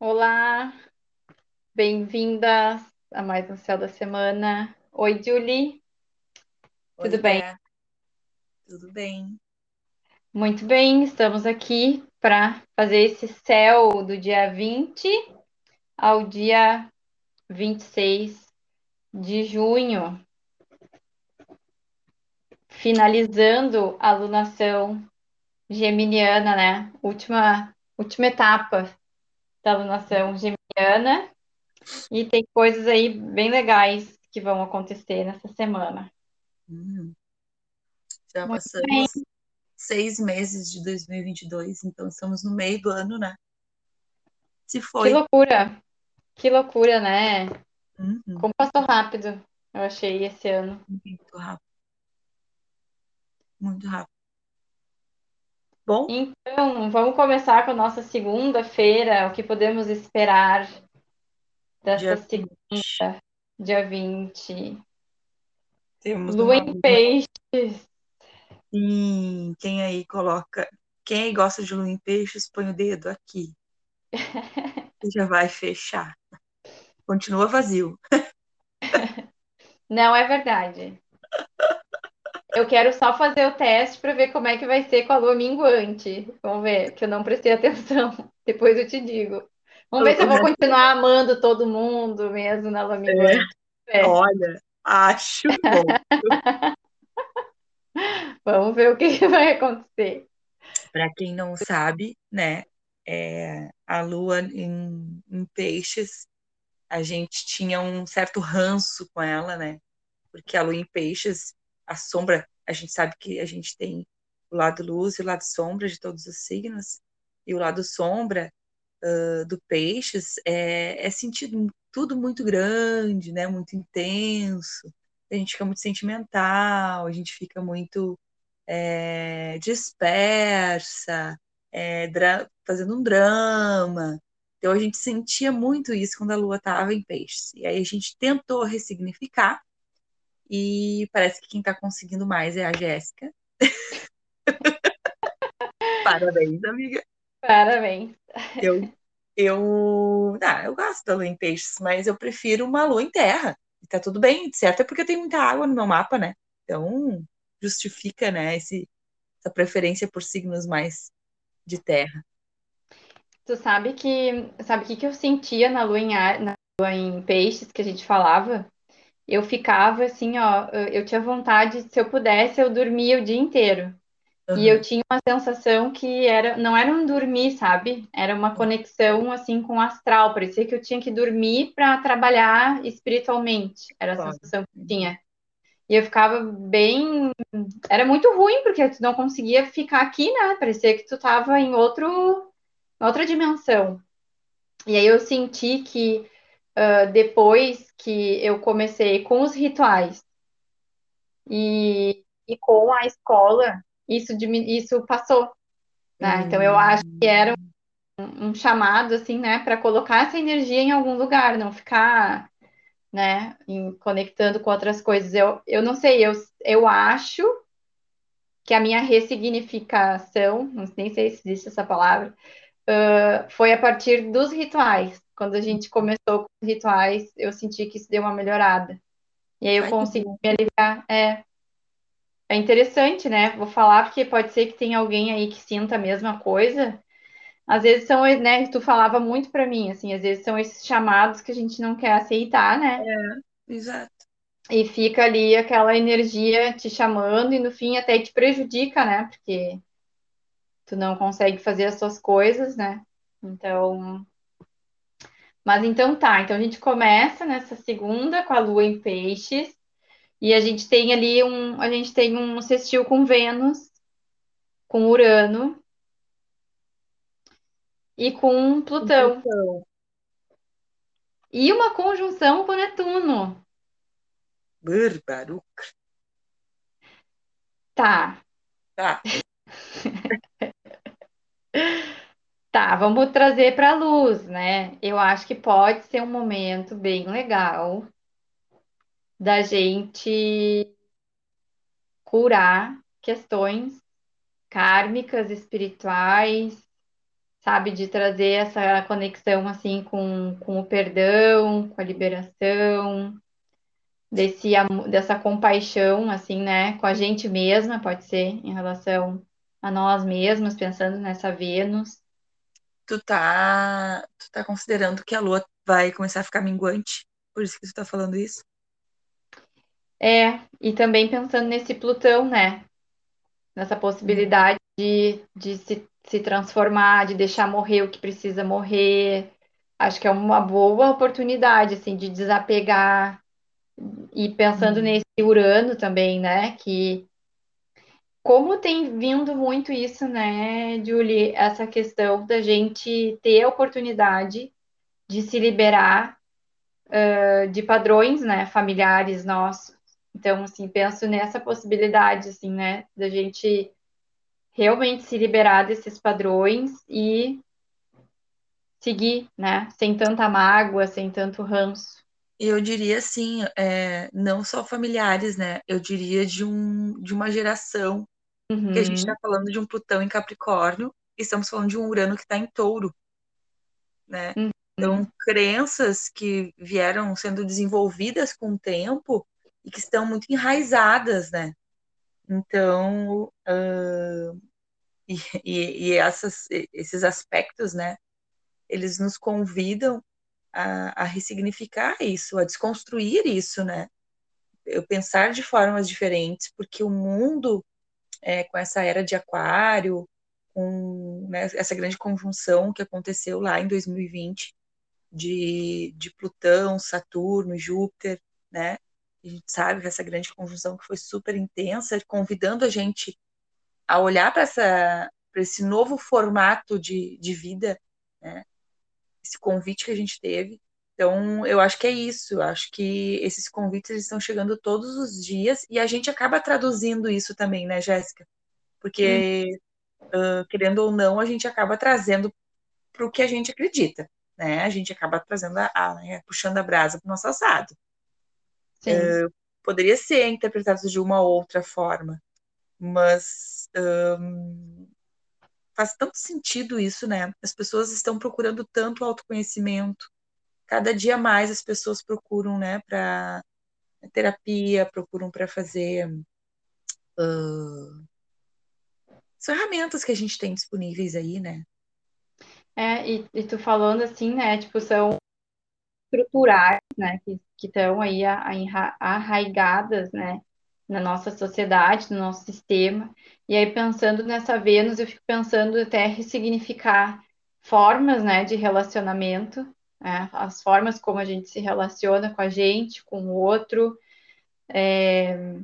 Olá, bem-vindas a mais um Céu da Semana. Oi, Julie, tudo Oi, bem? Dé, tudo bem? Muito bem, estamos aqui para fazer esse céu do dia 20 ao dia 26 de junho, finalizando a alunação geminiana, né? Última, última etapa da alunação geminiana, e tem coisas aí bem legais que vão acontecer nessa semana. Hum, já Muito bem. passamos seis meses de 2022, então estamos no meio do ano, né? Se Que foi. loucura, que loucura, né? Uhum, Como passou rápido, eu achei esse ano. muito rápido, muito rápido. Bom, Então, vamos começar com a nossa segunda-feira, o que podemos esperar desta dia segunda, 20, dia 20. temos Lua em peixes. Sim, quem aí coloca, quem aí gosta de lua em peixes, põe o dedo aqui e já vai fechar. Continua vazio. Não é verdade. Eu quero só fazer o teste para ver como é que vai ser com a lua minguante. Vamos ver, que eu não prestei atenção. Depois eu te digo. Vamos ver se eu vou continuar amando todo mundo mesmo na lua é, minguante. É. olha, acho bom. Vamos ver o que que vai acontecer. Para quem não sabe, né, é, a lua em, em peixes, a gente tinha um certo ranço com ela, né? Porque a lua em peixes, a sombra, a gente sabe que a gente tem o lado luz e o lado sombra de todos os signos, e o lado sombra uh, do peixes é, é sentido tudo muito grande, né? Muito intenso. A gente fica muito sentimental, a gente fica muito é, dispersa, é, fazendo um drama. Então a gente sentia muito isso quando a lua estava em peixes. E aí a gente tentou ressignificar, e parece que quem está conseguindo mais é a Jéssica. Parabéns, amiga. Parabéns. Eu, eu, ah, eu gosto da lua em peixes, mas eu prefiro uma lua em terra. E tá tudo bem, certo? É porque tem muita água no meu mapa, né? Então justifica, né, esse, essa preferência por signos mais de terra. Tu sabe que sabe o que, que eu sentia na lua em, na lua em peixes que a gente falava? Eu ficava assim, ó, eu tinha vontade, se eu pudesse, eu dormia o dia inteiro. E eu Uhum. tinha uma sensação que era, não era um dormir, sabe? Era uma conexão assim com o astral. Parecia que eu tinha que dormir para trabalhar espiritualmente. Era a Claro. sensação que eu tinha. E eu ficava bem. Era muito ruim, porque tu não conseguia ficar aqui, né? Parecia que tu tava em outro, outra dimensão. E aí eu senti que uh, depois que eu comecei com os rituais e, e com a escola, isso, isso passou, né? Então eu acho que era Hum, um, um chamado, assim, né, para colocar essa energia em algum lugar, não ficar, né, em- conectando com outras coisas. Eu, eu não sei, eu, eu acho que a minha ressignificação, não sei se existe essa palavra, uh, foi a partir dos rituais. Quando a gente começou com os rituais, eu senti que isso deu uma melhorada. E aí eu ai, consegui me aliviar. É, é interessante, né? Vou falar porque pode ser que tenha alguém aí que sinta a mesma coisa. Às vezes são, né? Tu falava muito pra mim, assim, às vezes são esses chamados que a gente não quer aceitar, né? Exato. E fica ali aquela energia te chamando e no fim até te prejudica, né? Porque tu não consegue fazer as suas coisas, né? Então, mas então tá. Então a gente começa nessa segunda com a Lua em Peixes e a gente tem ali um, a gente tem um sextil com Vênus, com Urano e com Plutão Então, e uma conjunção com Netuno. bárbaro. Tá, Tá. tá, vamos trazer para a luz, né? Eu acho que pode ser um momento bem legal da gente curar questões kármicas, espirituais, sabe, de trazer essa conexão assim com, com o perdão, com a liberação, desse, dessa compaixão, assim, né, com a gente mesma, pode ser, em relação a nós mesmos, pensando nessa Vênus. Tu tá, tu tá considerando que a Lua vai começar a ficar minguante? Por isso que tu tá falando isso? É, e também pensando nesse Plutão, né? Nessa possibilidade de, de se, se transformar, de deixar morrer o que precisa morrer. Acho que é uma boa oportunidade, assim, de desapegar, e pensando uhum. nesse Urano também, né? Que como tem vindo muito isso, né, Julie, essa questão da gente ter a oportunidade de se liberar uh, de padrões, né, familiares nossos. Então, assim, penso nessa possibilidade, assim, né, da gente realmente se liberar desses padrões e seguir, né, sem tanta mágoa, sem tanto ranço. Eu diria assim, é, não só familiares, né? Eu diria de, um, de uma geração uhum. que a gente está uhum. falando de um Plutão em Capricórnio e estamos falando de um Urano que está em Touro, né? Uhum. Então, crenças que vieram sendo desenvolvidas com o tempo e que estão muito enraizadas, né? Então, uh, e, e, e essas, esses aspectos, né? Eles nos convidam a, a ressignificar isso, a desconstruir isso, né? Eu pensar de formas diferentes, porque o mundo, é, com essa era de aquário, com né, essa grande conjunção que aconteceu lá em 2020, de, de Plutão, Saturno, Júpiter, né? A gente sabe essa grande conjunção que foi super intensa, convidando a gente a olhar para esse novo formato de, de vida, né? esse convite que a gente teve. Então, eu acho que é isso. Eu acho que esses convites estão chegando todos os dias e a gente acaba traduzindo isso também, né, Jéssica? Porque, uh, querendo ou não, a gente acaba trazendo para o que a gente acredita, né? A gente acaba trazendo a, a né, puxando a brasa para o nosso assado. Uh, poderia ser interpretado de uma outra forma, mas um, faz tanto sentido isso, né? As pessoas estão procurando tanto autoconhecimento. Cada dia mais as pessoas procuram, né, para terapia, procuram para fazer uh, ferramentas que a gente tem disponíveis aí, né? É, e, e tu falando assim, né, tipo, são estruturais, né, que estão aí arraigadas, né, na nossa sociedade, no nosso sistema. E aí, pensando nessa Vênus, eu fico pensando até ressignificar formas, né, de relacionamento, né, as formas como a gente se relaciona com a gente, com o outro. É...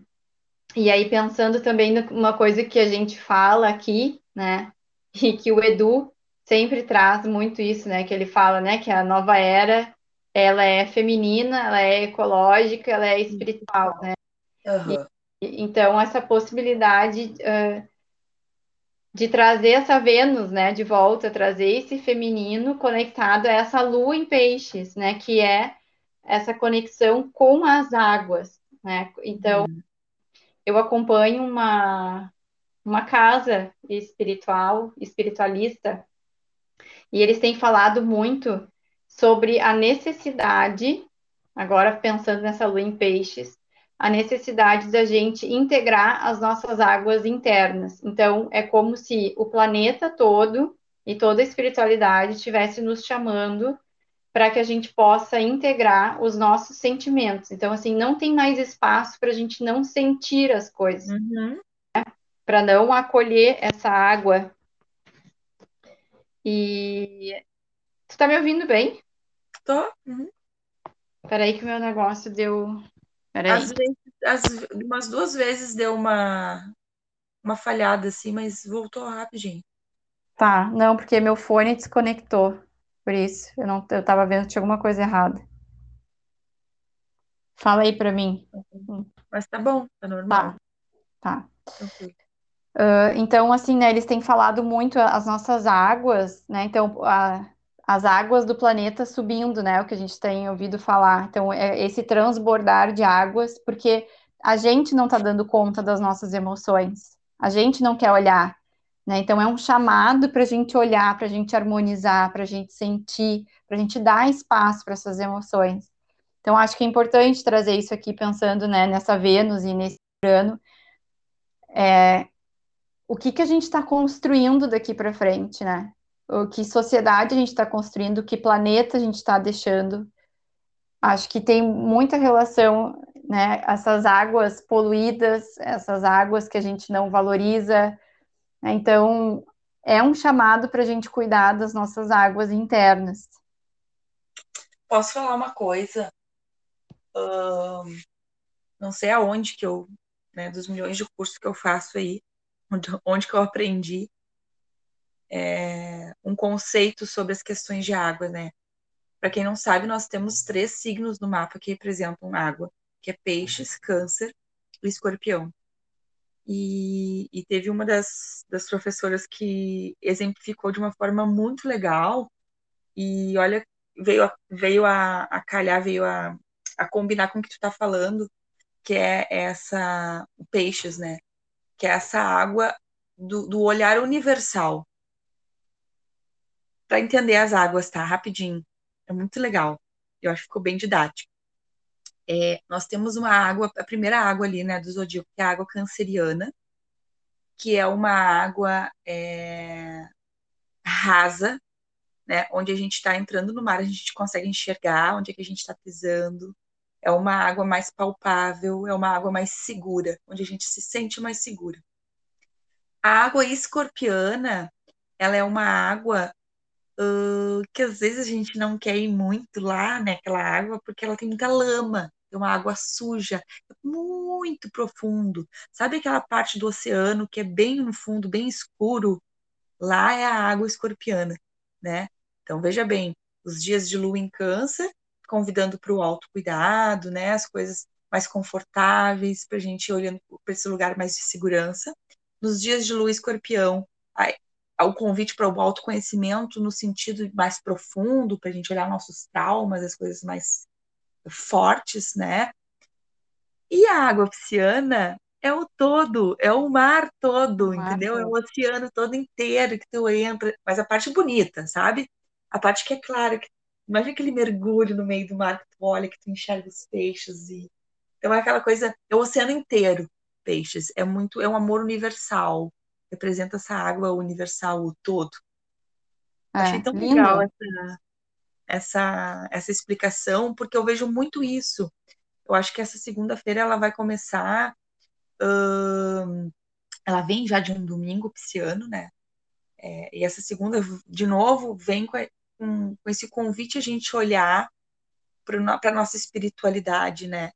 E aí, pensando também numa coisa que a gente fala aqui, né, e que o Edu sempre traz muito isso, né, que ele fala, né, que a nova era, ela é feminina, ela é ecológica, ela é espiritual, né? Uhum. E, então, essa possibilidade uh, de trazer essa Vênus, né, de volta, trazer esse feminino conectado a essa lua em peixes, né, que é essa conexão com as águas, né? Então, uhum. eu acompanho uma, uma casa espiritual, espiritualista, e eles têm falado muito sobre a necessidade, agora pensando nessa lua em peixes, a necessidade da gente integrar as nossas águas internas. Então, é como se o planeta todo e toda a espiritualidade estivesse nos chamando para que a gente possa integrar os nossos sentimentos. Então, assim, não tem mais espaço para a gente não sentir as coisas, uhum. né? para não acolher essa água. E tu tá me ouvindo bem? Tô. Uhum. Peraí que o meu negócio deu às vezes, às, umas duas vezes deu uma, uma falhada assim, mas voltou rapidinho. Tá, não, porque meu fone desconectou. Por isso, eu não eu tava vendo que tinha alguma coisa errada. Fala aí pra mim. Mas tá bom, tá normal. Tá. tá. Uh, então, assim, né, eles têm falado muito as nossas águas, né? Então, a, as águas do planeta subindo, né? O que a gente tem ouvido falar. Então, é esse transbordar de águas, porque a gente não está dando conta das nossas emoções. A gente não quer olhar, Né? Então, é um chamado para a gente olhar, para a gente harmonizar, para a gente sentir, para a gente dar espaço para essas emoções. Então, acho que é importante trazer isso aqui, pensando né, nessa Vênus e nesse ano. É, o que, que a gente está construindo daqui para frente, né? O que sociedade a gente está construindo, que planeta a gente está deixando. Acho que tem muita relação, né? Essas águas poluídas, essas águas que a gente não valoriza, né? Então, é um chamado para a gente cuidar das nossas águas internas. Posso falar uma coisa? Uh, não sei aonde que eu, né, dos milhões de cursos que eu faço aí, onde, onde que eu aprendi é, um conceito sobre as questões de água, né? Para quem não sabe, nós temos três signos no mapa que representam água, que é peixes, câncer e escorpião. E, e teve uma das, das professoras que exemplificou de uma forma muito legal. E olha, veio, a, veio a, a calhar, veio a, a combinar com o que tu está falando, que é essa peixes, né? Que é essa água do, do olhar universal. Para entender as águas, tá? Rapidinho. É muito legal. Eu acho que ficou bem didático. É, nós temos uma água, a primeira água ali, né, do zodíaco, que é a água canceriana, que é uma água é, rasa, né, onde a gente está entrando no mar, a gente consegue enxergar onde é que a gente está pisando. É uma água mais palpável, é uma água mais segura, onde a gente se sente mais segura. A água escorpiana, ela é uma água uh, que às vezes a gente não quer ir muito lá, né, aquela água, porque ela tem muita lama é uma água suja, muito profundo. Sabe aquela parte do oceano que é bem no fundo, bem escuro? Lá é a água escorpiana, né? Então veja bem, os dias de lua em câncer, convidando para o autocuidado, né? As coisas mais confortáveis, para a gente ir olhando para esse lugar mais de segurança. Nos dias de lua escorpião, o convite para o autoconhecimento no sentido mais profundo, para a gente olhar nossos traumas, as coisas mais fortes, né? E a água pisciana é o todo, é o mar todo, o mar entendeu? Todo. É o oceano todo inteiro que tu entra, mas a parte bonita, sabe? A parte que é clara, que... imagina aquele mergulho no meio do mar que tu olha, que tu enxerga os peixes e então é aquela coisa, é o oceano inteiro, peixes, é muito, é um amor universal, representa essa água universal, o todo. É, Achei tão lindo. legal essa, essa, essa explicação, porque eu vejo muito isso. Eu acho que essa segunda-feira ela vai começar. Uh, ela vem já de um domingo pisciano, né? É, e essa segunda, de novo, vem com, com, com esse convite a gente olhar para a nossa espiritualidade, né?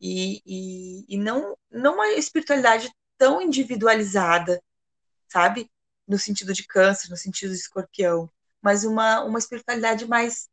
E, e, e, não, não uma espiritualidade tão individualizada, sabe? No sentido de câncer, no sentido de escorpião, mas uma, uma espiritualidade mais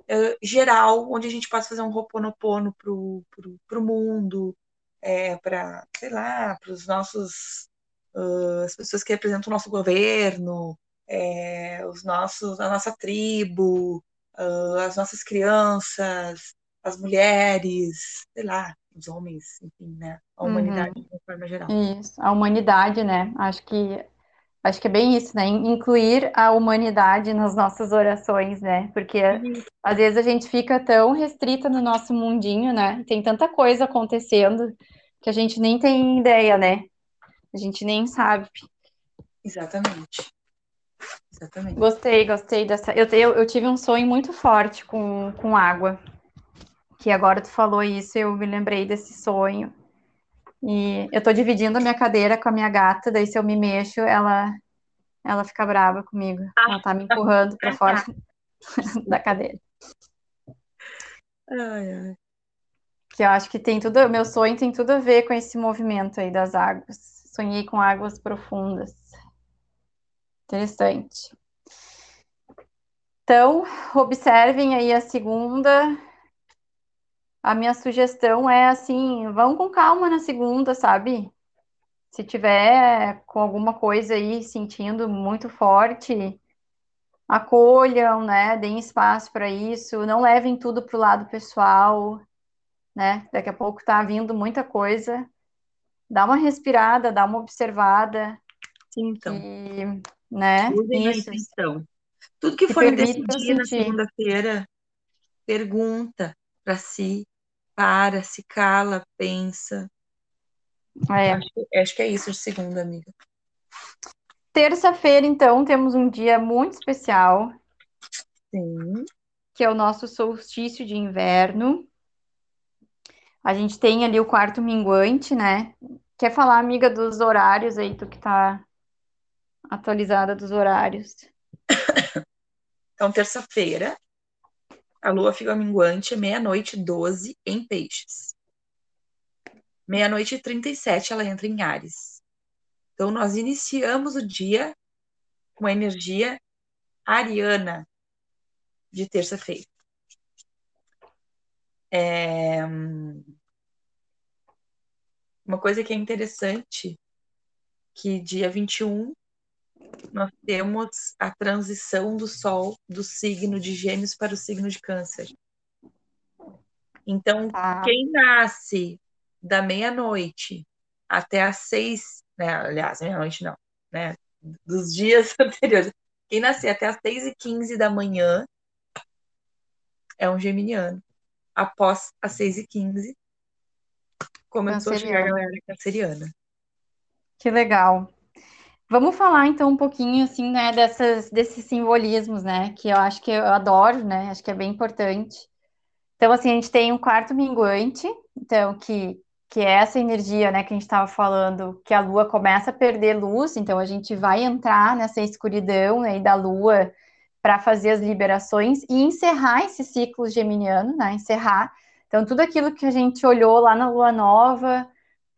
uh, geral, onde a gente possa fazer um roponopono pro, pro, pro mundo, é, para, sei lá, para os nossos, uh, as pessoas que representam o nosso governo, é, os nossos, a nossa tribo, uh, as nossas crianças, as mulheres, sei lá, os homens, enfim, né? A humanidade uhum. de uma forma geral. Isso, a humanidade, né? Acho que Acho que é bem isso, né? Incluir a humanidade nas nossas orações, né? Porque às vezes a gente fica tão restrita no nosso mundinho, né? Tem tanta coisa acontecendo que a gente nem tem ideia, né? A gente nem sabe. Exatamente. Exatamente. Gostei, gostei dessa. Eu, eu, eu tive um sonho muito forte com, com água. Que agora tu falou isso, eu me lembrei desse sonho. E eu tô dividindo a minha cadeira com a minha gata, daí se eu me mexo, ela ela fica brava comigo. Ela tá me empurrando para fora da cadeira. Ai, ai. Que eu acho que tem tudo, meu sonho tem tudo a ver com esse movimento aí das águas. Sonhei com águas profundas. Interessante. Então, observem aí a segunda a minha sugestão é assim, vão com calma na segunda, sabe? Se tiver com alguma coisa aí sentindo muito forte, acolham, né? Deem espaço para isso, não levem tudo para o lado pessoal, né? Daqui a pouco tá vindo muita coisa. Dá uma respirada, dá uma observada, Sintam. Que, né? Usem Isso. a intenção. Tudo que, Que for permitam decidir na segunda-feira, pergunta para si, para, se cala, pensa. É. Acho, que- acho que é isso de segunda, amiga. Terça-feira, então, temos um dia muito especial, Sim. que é o nosso solstício de inverno. A gente tem ali o quarto minguante, né? Quer falar, amiga, dos horários aí, tu que tá atualizada dos horários? Então, terça-feira, a lua fica minguante, meia-noite e 12 em peixes. Meia-noite e 37 ela entra em Ares. Então, nós iniciamos o dia com a energia ariana de terça-feira. É, Uma coisa que é interessante, que dia 21 nós temos a transição do Sol do signo de Gêmeos para o signo de Câncer. Então, Tá. quem nasce da meia-noite até às seis, né? Aliás, meia-noite não, né? Dos dias anteriores. Quem nascer até às seis e quinze da manhã é um geminiano. Após as seis e quinze, começou a chegar a galera canceriana. Que legal. Vamos falar então um pouquinho assim, né, dessas, desses simbolismos, né, que eu acho que eu adoro, né, acho que é bem importante. Então, assim, a gente tem um quarto minguante, então, que, que é essa energia, né, que a gente estava falando, que a lua começa a perder luz, então a gente vai entrar nessa escuridão aí da lua para fazer as liberações e encerrar esse ciclo geminiano, né, encerrar. Então, tudo aquilo que a gente olhou lá na lua nova,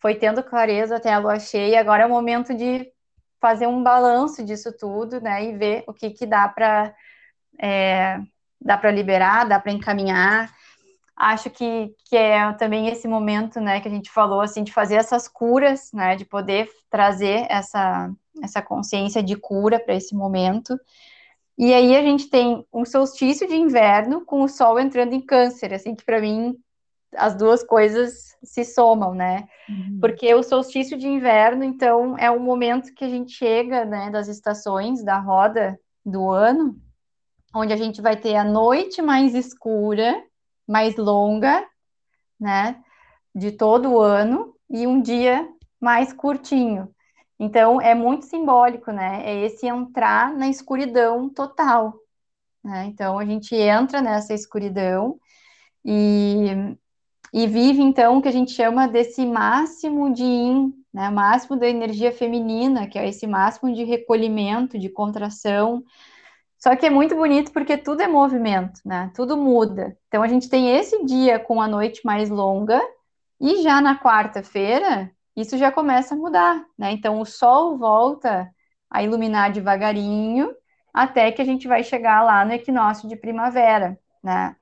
foi tendo clareza até a lua cheia, agora é o momento de fazer um balanço disso tudo, né, e ver o que que dá para dá para liberar, dá para encaminhar. Acho que, que é também esse momento, né, que a gente falou, assim, de fazer essas curas, né, de poder trazer essa, essa consciência de cura para esse momento. E aí a gente tem um solstício de inverno com o sol entrando em câncer, assim, que para mim as duas coisas se somam, né? Porque o solstício de inverno, então, é o momento que a gente chega, né, das estações da roda do ano, onde a gente vai ter a noite mais escura, mais longa, né, de todo o ano, e um dia mais curtinho. Então, é muito simbólico, né? É esse entrar na escuridão total, né? Então, a gente entra nessa escuridão e, e vive, então, o que a gente chama desse máximo de yin, né? Máximo da energia feminina, que é esse máximo de recolhimento, de contração. Só que é muito bonito porque tudo é movimento, né? Tudo muda. Então, a gente tem esse dia com a noite mais longa e já na quarta-feira, isso já começa a mudar, né? Então, o sol volta a iluminar devagarinho até que a gente vai chegar lá no equinócio de primavera, né?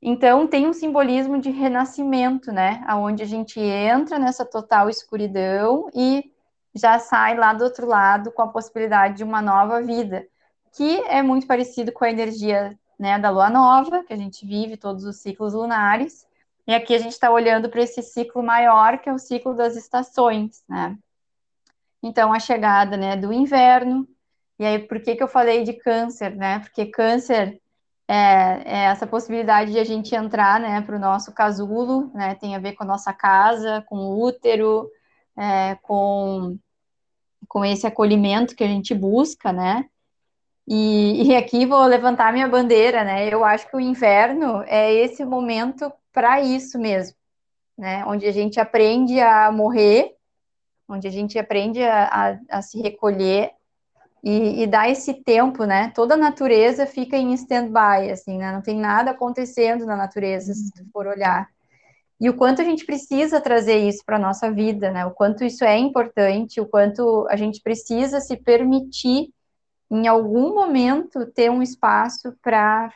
Então, tem um simbolismo de renascimento, né? Onde a gente entra nessa total escuridão e já sai lá do outro lado com a possibilidade de uma nova vida, que é muito parecido com a energia, né, da lua nova, que a gente vive todos os ciclos lunares. E aqui a gente está olhando para esse ciclo maior, que é o ciclo das estações, né? Então, a chegada, né, do inverno. E aí, por que que eu falei de câncer, né? Porque câncer é, é essa possibilidade de a gente entrar, né, para o nosso casulo, né? Tem a ver com a nossa casa, com o útero, é, com, com esse acolhimento que a gente busca, né? E, e aqui vou levantar minha bandeira, né? Eu acho que o inverno é esse momento para isso mesmo, né? Onde a gente aprende a morrer, onde a gente aprende a, a, a se recolher e, e dar esse tempo, né? Toda a natureza fica em stand-by, assim, né? Não tem nada acontecendo na natureza, se tu for olhar. E o quanto a gente precisa trazer isso para a nossa vida, né? O quanto isso é importante, o quanto a gente precisa se permitir em algum momento ter um espaço para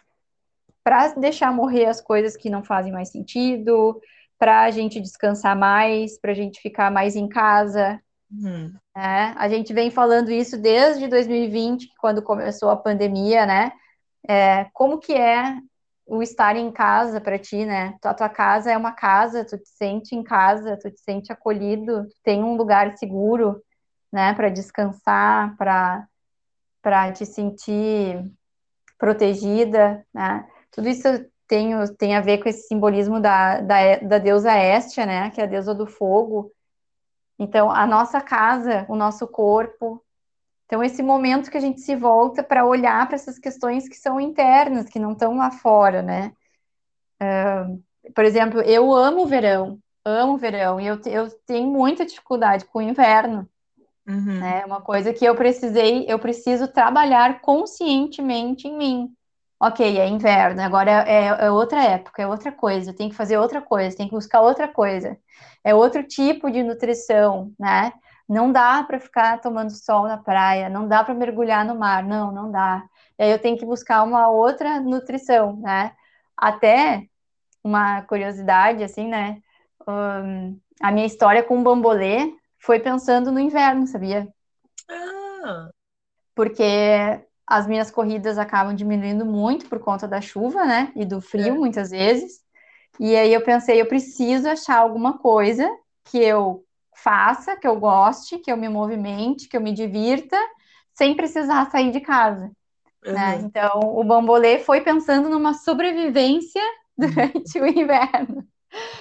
para deixar morrer as coisas que não fazem mais sentido, para a gente descansar mais, para a gente ficar mais em casa. Hum. Né? A gente vem falando isso desde 2020, quando começou a pandemia, né? É, como que é o estar em casa para ti, né? A tua casa é uma casa, tu te sente em casa, tu te sente acolhido, tu tem um lugar seguro, né, para descansar, para para te sentir protegida, né? Tudo isso tem, tem a ver com esse simbolismo da, da, da deusa Estia, né, que é a deusa do fogo. Então, a nossa casa, o nosso corpo, então, esse momento que a gente se volta para olhar para essas questões que são internas, que não estão lá fora, né? Uh, por exemplo, eu amo o verão, amo o verão, e eu, eu tenho muita dificuldade com o inverno. Uhum. Né? Uma coisa que eu precisei, eu preciso trabalhar conscientemente em mim. Ok, é inverno, agora é, é, outra época, é outra coisa, tem que fazer outra coisa, tem que buscar outra coisa. É outro tipo de nutrição, né? Não dá para ficar tomando sol na praia, não dá para mergulhar no mar, não, não dá. E aí eu tenho que buscar uma outra nutrição, né? Até uma curiosidade, assim, né? Um, a minha história com o bambolê foi pensando no inverno, sabia? Ah. Porque as minhas corridas acabam diminuindo muito por conta da chuva, né? E do frio, é. muitas vezes. E aí eu pensei, eu preciso achar alguma coisa que eu faça, que eu goste, que eu me movimente, que eu me divirta, sem precisar sair de casa. Né? Uhum. Né? Então, o bambolê foi pensando numa sobrevivência durante o inverno,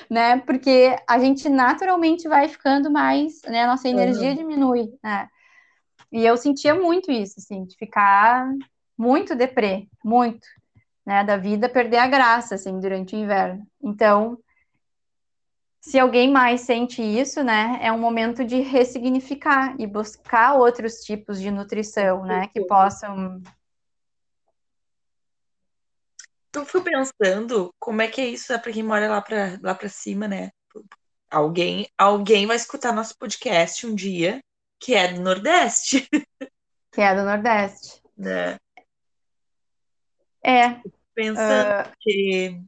né? Porque a gente naturalmente vai ficando mais, né? A nossa energia uhum. diminui, né? E eu sentia muito isso, assim, de ficar muito deprê, muito, né? Da vida perder a graça, assim, durante o inverno. Então, se alguém mais sente isso, né, é um momento de ressignificar e buscar outros tipos de nutrição, né, que possam. Então, fui pensando como é que é isso é para quem mora lá para lá para cima, né? Alguém, alguém vai escutar nosso podcast um dia que é do Nordeste. Que é do Nordeste. Né? É. Pensando uh... que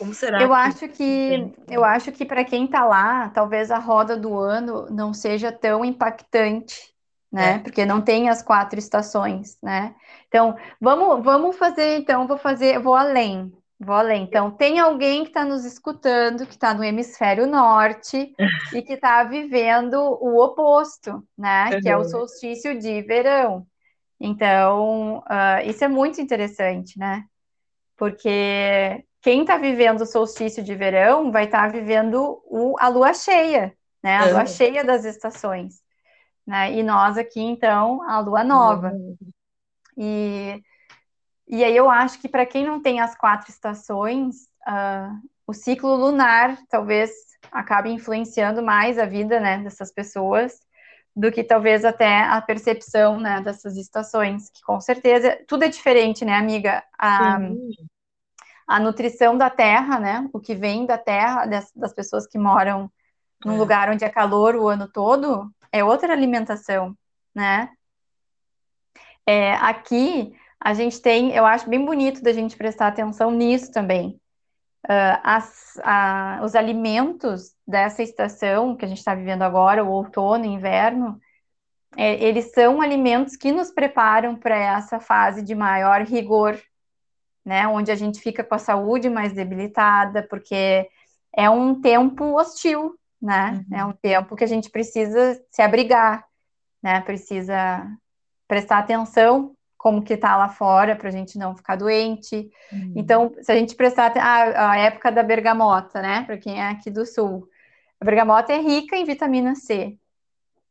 como será? Eu que... acho que eu acho que para quem está lá, talvez a roda do ano não seja tão impactante, né? É. Porque não tem as quatro estações, né? Então, vamos vamos fazer, então, vou fazer, vou além. Vou além. Então, tem alguém que está nos escutando, que está no hemisfério norte e que está vivendo o oposto, né? Uhum. Que é o solstício de verão. Então, uh, isso é muito interessante, né? Porque quem está vivendo o solstício de verão vai estar tá vivendo o, a lua cheia, né? A lua cheia das estações. Né? E nós aqui, então, a lua nova. Uhum. E, e aí eu acho que para quem não tem as quatro estações, uh, o ciclo lunar talvez acabe influenciando mais a vida né, dessas pessoas do que talvez até a percepção né, dessas estações, que com certeza tudo é diferente, né, amiga? A, a nutrição da terra, né? O que vem da terra, das, das pessoas que moram num é. lugar onde é calor o ano todo, é outra alimentação, né? É, aqui a gente tem, eu acho bem bonito da gente prestar atenção nisso também. Uh, as, a, os alimentos dessa estação que a gente está vivendo agora, o outono, inverno, é, eles são alimentos que nos preparam para essa fase de maior rigor né? Onde a gente fica com a saúde mais debilitada, porque é um tempo hostil, né? Uhum. É um tempo que a gente precisa se abrigar, né? Precisa prestar atenção como que tá lá fora para a gente não ficar doente. Uhum. Então, se a gente prestar a, a época da bergamota, né? Para quem é aqui do sul, a bergamota é rica em vitamina C.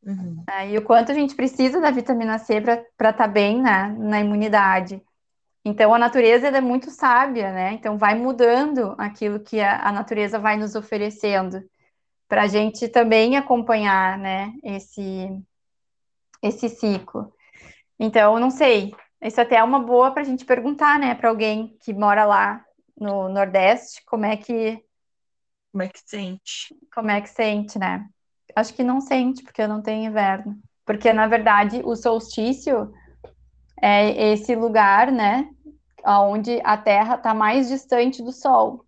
Uhum. Né? E o quanto a gente precisa da vitamina C para estar tá bem né, na imunidade. Então, a natureza é muito sábia, né? Então, vai mudando aquilo que a, a natureza vai nos oferecendo, para a gente também acompanhar, né, esse, esse ciclo. Então, não sei, isso até é uma boa para a gente perguntar, né, para alguém que mora lá no Nordeste, como é que. Como é que sente? Como é que sente, né? Acho que não sente, porque não tem inverno. Porque, na verdade, o solstício é esse lugar, né, onde a Terra está mais distante do Sol.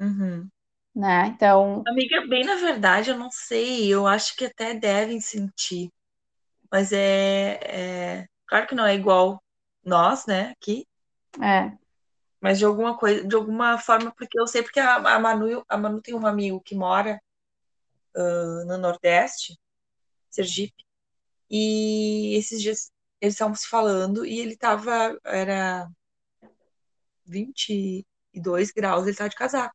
Uhum. Né? Então. Amiga, bem na verdade, eu não sei, eu acho que até devem sentir. Mas é, é... claro que não é igual nós, né, aqui. É. Mas de alguma coisa, de alguma forma, porque eu sei porque a, a Manu, a Manu tem um amigo que mora uh, no Nordeste, Sergipe, e esses dias eles estavam se falando e ele tava, era 22 graus, ele tava de casaco.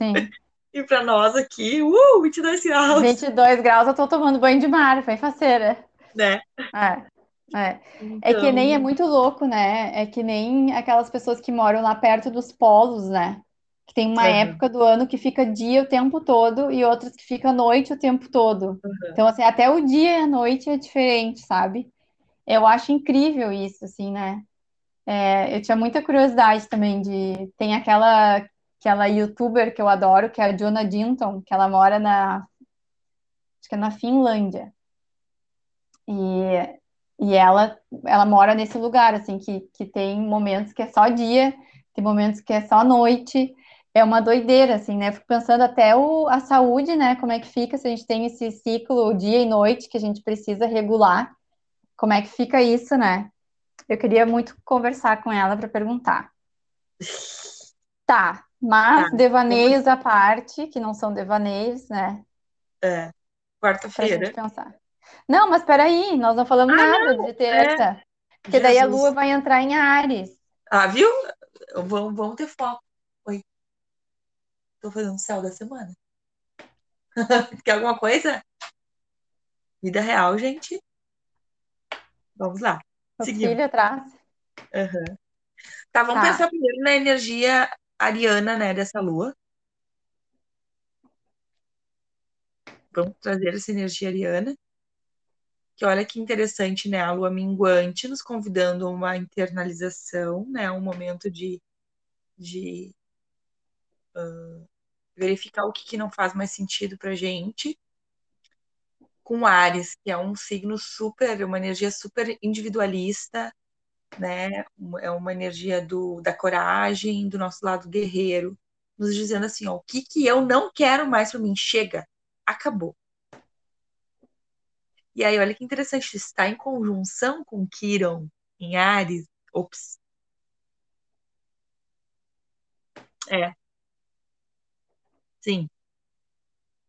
Sim. E para nós aqui, uh, 22 graus. 22 graus, eu tô tomando banho de mar, bem faceira. Né? É. É. Então... é que nem é muito louco, né? É que nem aquelas pessoas que moram lá perto dos polos, né? Que tem uma uhum. época do ano que fica dia o tempo todo e outras que fica noite o tempo todo. Uhum. Então, assim, até o dia e a noite é diferente, sabe? Eu acho incrível isso, assim, né? É, eu tinha muita curiosidade também de. Tem aquela, aquela youtuber que eu adoro, que é a Jonah Dinton, que ela mora na. Acho que é na Finlândia. E e ela, ela mora nesse lugar, assim, que, que tem momentos que é só dia, tem momentos que é só noite. É uma doideira, assim, né? Fico pensando até o, a saúde, né? Como é que fica se a gente tem esse ciclo dia e noite que a gente precisa regular. Como é que fica isso, né? Eu queria muito conversar com ela para perguntar. Tá, mas tá. devaneios à parte, que não são devaneios, né? É. Quarta-feira. pensar. Não, mas peraí, nós não falamos ah, nada não. de terça. É. Porque Jesus. daí a lua vai entrar em Ares. Ah, viu? Vamos, vamos ter foco. Oi. Tô fazendo céu da semana. Quer alguma coisa? Vida real, gente. Vamos lá. O filho atrás. Uhum. Tá, vamos tá. pensar primeiro na energia ariana, né, dessa lua. Vamos trazer essa energia ariana que olha que interessante, né? A lua minguante nos convidando a uma internalização, né? Um momento de, de uh, verificar o que, que não faz mais sentido para gente. Com Ares, que é um signo super, uma energia super individualista, né? É uma energia do, da coragem, do nosso lado guerreiro, nos dizendo assim, ó, o que que eu não quero mais para mim? Chega, acabou. E aí, olha que interessante, está em conjunção com Quiron em Ares. Ops. É. Sim.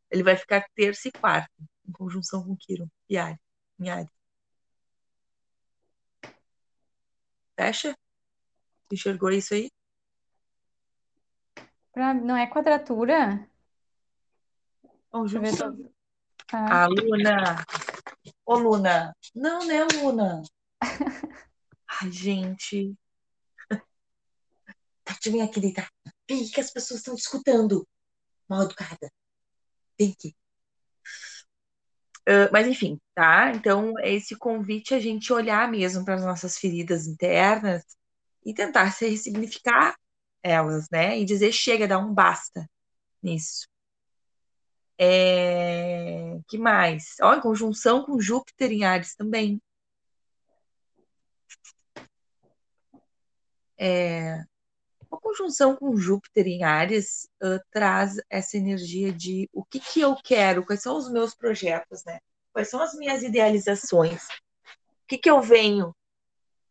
Ele vai ficar terça e quarta, em conjunção com Quiron e Ares, em Ares. Fecha? Enxergou isso aí? Pra, não é quadratura? Conjunção. Ah. A Luna Ô, Luna. Não, né, Luna? Ai, gente. Tati, vem aqui deitar. Vem que as pessoas estão escutando. Mal educada. Vem aqui. Mas enfim, tá? Então, esse convite a gente olhar mesmo para as nossas feridas internas e tentar se ressignificar elas, né? E dizer chega, dá um basta nisso. É... que mais? Ó, em conjunção com Júpiter em Ares também. É... Conjunção com Júpiter em Ares uh, traz essa energia de o que, que eu quero, quais são os meus projetos, né? Quais são as minhas idealizações? O que, que eu venho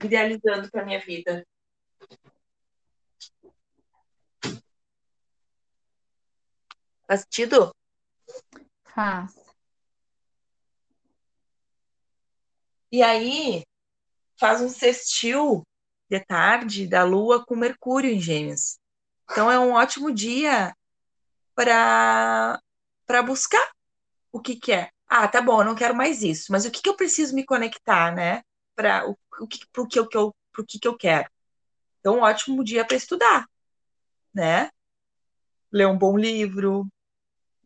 idealizando para minha vida? Faz sentido? Faz. E aí faz um sextil de tarde da Lua com Mercúrio em Gêmeos. Então é um ótimo dia para para buscar o que que é. Ah, tá bom, eu não quero mais isso, mas o que que eu preciso me conectar, né? Para o, o que pro que eu, que eu pro que que eu quero. Então, um ótimo dia para estudar, né? Ler um bom livro,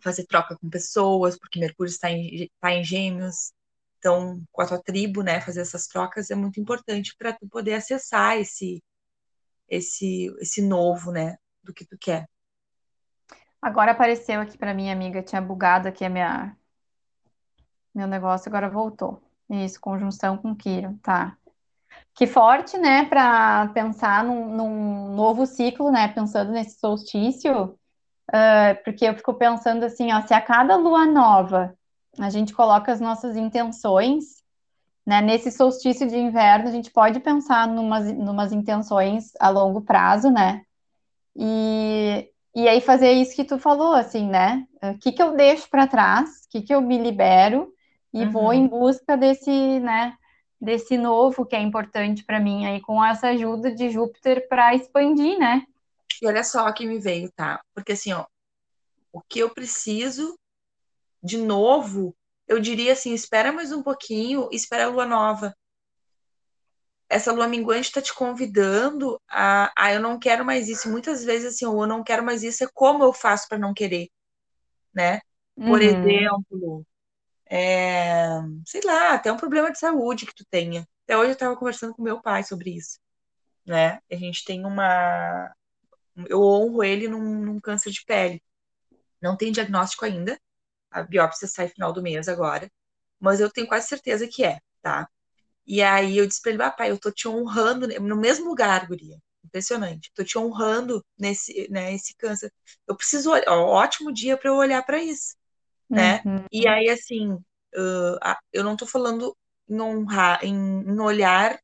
fazer troca com pessoas, porque Mercúrio está em, está em gêmeos. Então, com a tua tribo, né, fazer essas trocas é muito importante para tu poder acessar esse, esse, esse novo, né, do que tu quer. Agora apareceu aqui para minha amiga, tinha bugado aqui a minha meu negócio, agora voltou. Isso, conjunção com Quiro, tá. Que forte, né, para pensar num, num novo ciclo, né, pensando nesse solstício, Uh, porque eu fico pensando assim, ó, se a cada lua nova a gente coloca as nossas intenções, né, nesse solstício de inverno, a gente pode pensar numas, numas intenções a longo prazo, né? E, e aí fazer isso que tu falou, assim, né? O que que eu deixo para trás? O que que eu me libero? E uhum. vou em busca desse, né? Desse novo que é importante para mim aí, com essa ajuda de Júpiter para expandir, né? E olha só o que me veio, tá? Porque assim, ó, o que eu preciso de novo, eu diria assim, espera mais um pouquinho, espera a lua nova essa lua minguante está te convidando a, a eu não quero mais isso. muitas vezes, assim, eu não quero mais isso, é como eu faço para não querer, né? Por uhum. exemplo, é, sei lá, até um problema de saúde que tu tenha. Até hoje eu estava conversando com meu pai sobre isso, né? A gente tem uma. Eu honro ele num, num câncer de pele. Não tem diagnóstico ainda. A biópsia sai final do mês agora. Mas eu tenho quase certeza que é, tá? E aí eu disse pra ele, papai, eu tô te honrando no mesmo lugar, guria. Impressionante. Tô te honrando nesse, né, esse câncer. Eu preciso, ó, ótimo dia para eu olhar para isso, né? Uhum. E aí, assim, uh, eu não tô falando em honrar, em, em olhar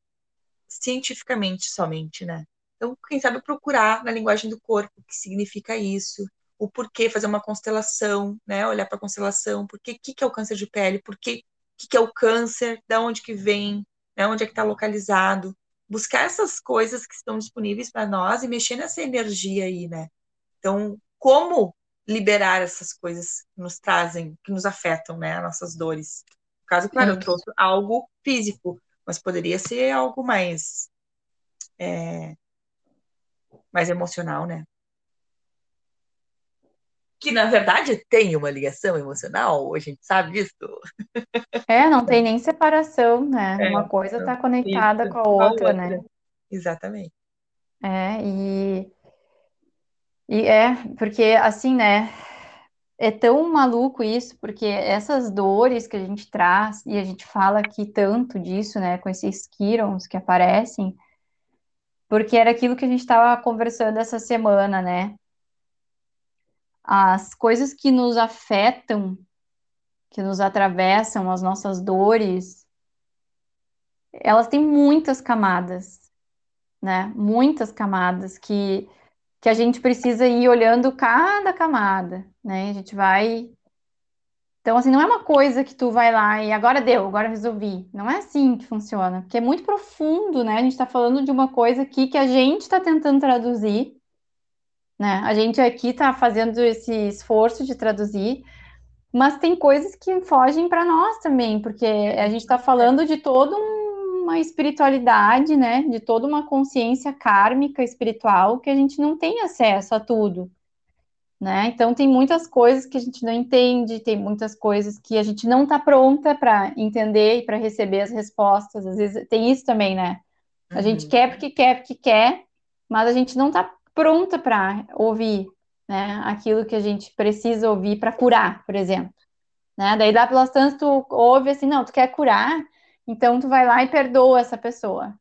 cientificamente somente, né? Então, quem sabe procurar na linguagem do corpo o que significa isso, o porquê fazer uma constelação, né? Olhar para a constelação, por que que é o câncer de pele, por que que, que é o câncer, da onde que vem, né, onde é que está localizado, buscar essas coisas que estão disponíveis para nós e mexer nessa energia aí, né? Então, como liberar essas coisas que nos trazem, que nos afetam, né, as nossas dores? No caso, claro, eu trouxe algo físico, mas poderia ser algo mais é, mais emocional, né? Que na verdade tem uma ligação emocional, a gente sabe disso. É, não tem nem separação, né? É, uma coisa está conectada isso, com a outra, né? outra, né? Exatamente. É, e, e é, porque assim, né? É tão maluco isso, porque essas dores que a gente traz, e a gente fala aqui tanto disso, né, com esses quirons que aparecem, porque era aquilo que a gente estava conversando essa semana, né? As coisas que nos afetam, que nos atravessam, as nossas dores, elas têm muitas camadas, né? Muitas camadas que, que a gente precisa ir olhando cada camada, né? A gente vai. Então, assim, não é uma coisa que tu vai lá e agora deu, agora resolvi. Não é assim que funciona, porque é muito profundo, né? A gente está falando de uma coisa aqui que a gente está tentando traduzir né? A gente aqui está fazendo esse esforço de traduzir, mas tem coisas que fogem para nós também, porque a gente está falando de toda uma espiritualidade, né? De toda uma consciência kármica espiritual que a gente não tem acesso a tudo. Né? Então tem muitas coisas que a gente não entende, tem muitas coisas que a gente não está pronta para entender e para receber as respostas. Às vezes tem isso também, né? A uhum. gente quer porque quer porque quer, mas a gente não está pronta para ouvir, né, aquilo que a gente precisa ouvir para curar, por exemplo. Né? Daí dá pelas tantas tu ouve assim, não, tu quer curar, então tu vai lá e perdoa essa pessoa.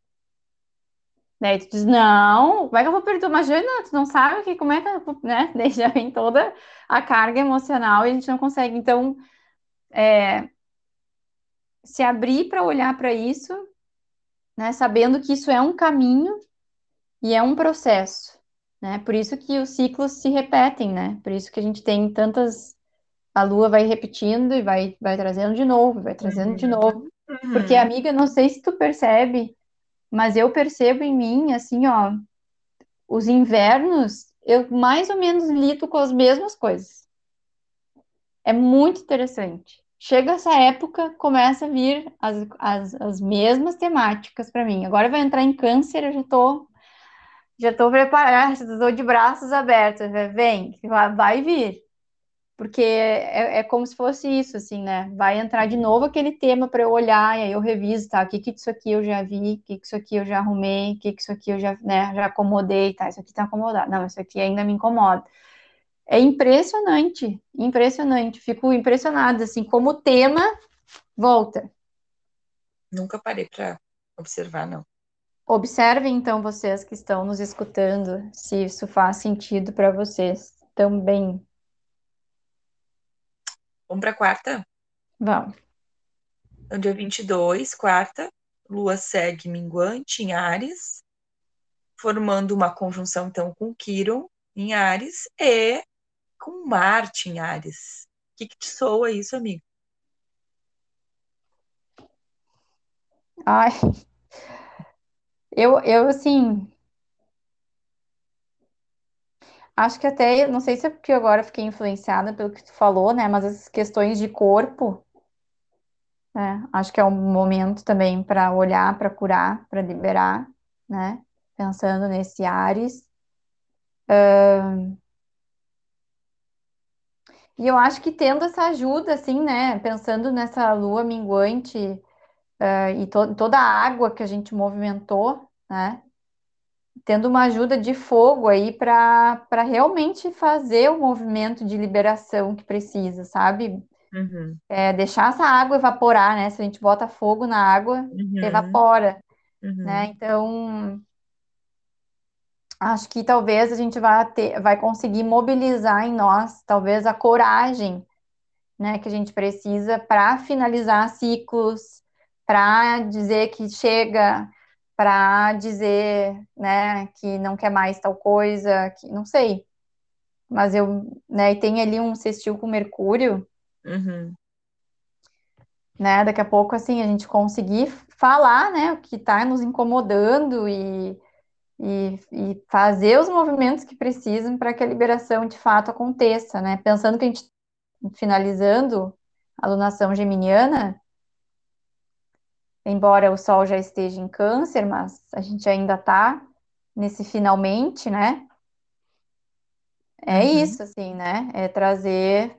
Daí tu diz, não, como é que eu vou perdoar? Imagina, tu não sabe que, como é que, né? Daí já vem toda a carga emocional e a gente não consegue. Então, é, se abrir para olhar para isso, né? Sabendo que isso é um caminho e é um processo né? Por isso que os ciclos se repetem, né? Por isso que a gente tem tantas a lua vai repetindo e vai vai trazendo de novo, vai trazendo uhum. de novo. Uhum. Porque amiga, não sei se tu percebe, mas eu percebo em mim assim, ó, os invernos, eu mais ou menos lido com as mesmas coisas. É muito interessante. Chega essa época, começa a vir as, as, as mesmas temáticas para mim. Agora vai entrar em câncer, eu já tô já estou preparada, estou de braços abertos. Né? Vem, vai vir. Porque é, é, como se fosse isso, assim, né? Vai entrar de novo aquele tema para eu olhar, e aí eu reviso, tá? O que que isso aqui eu já vi, o que que isso aqui eu já arrumei, o que que isso aqui eu já, né, já acomodei, tá? Isso aqui tá acomodado. Não, isso aqui ainda me incomoda. É impressionante, impressionante. Fico impressionada, assim, como o tema volta. Nunca parei para observar, não. Observem então vocês que estão nos escutando, se isso faz sentido para vocês também. Vamos para quarta? Vamos. No dia 22, quarta, Lua segue minguante em Ares, formando uma conjunção então com Quiron, em Ares e com Marte em Ares. O que, que te soa isso, amigo? Ai, eu, eu assim, acho que até, não sei se é porque agora fiquei influenciada pelo que tu falou, né? Mas as questões de corpo, né? Acho que é um momento também para olhar, para curar, para liberar, né? Pensando nesse Ares. E eu acho que tendo essa ajuda, assim, né? Pensando nessa lua minguante, uh, e to toda a água que a gente movimentou, né? Tendo uma ajuda de fogo aí para realmente fazer o movimento de liberação que precisa, sabe? Uhum, É, deixar essa água evaporar, né? Se a gente bota fogo na água, uhum, evapora, né? uhum, Então, acho que talvez a gente vai ter, vai conseguir mobilizar em nós, talvez a coragem, né, que a gente precisa para finalizar ciclos, para dizer que chega, para dizer, né, que não quer mais tal coisa, que não sei. Mas eu, né, e tem ali um sextil com Mercúrio, uhum. né? Daqui a pouco assim a gente conseguir falar, né, o que está nos incomodando e e, e fazer os movimentos que precisam para que a liberação de fato aconteça, né? Pensando que a gente, finalizando a lunação geminiana, embora o Sol já esteja em Câncer, mas a gente ainda está nesse finalmente, né? É Uhum. isso, assim, né? É trazer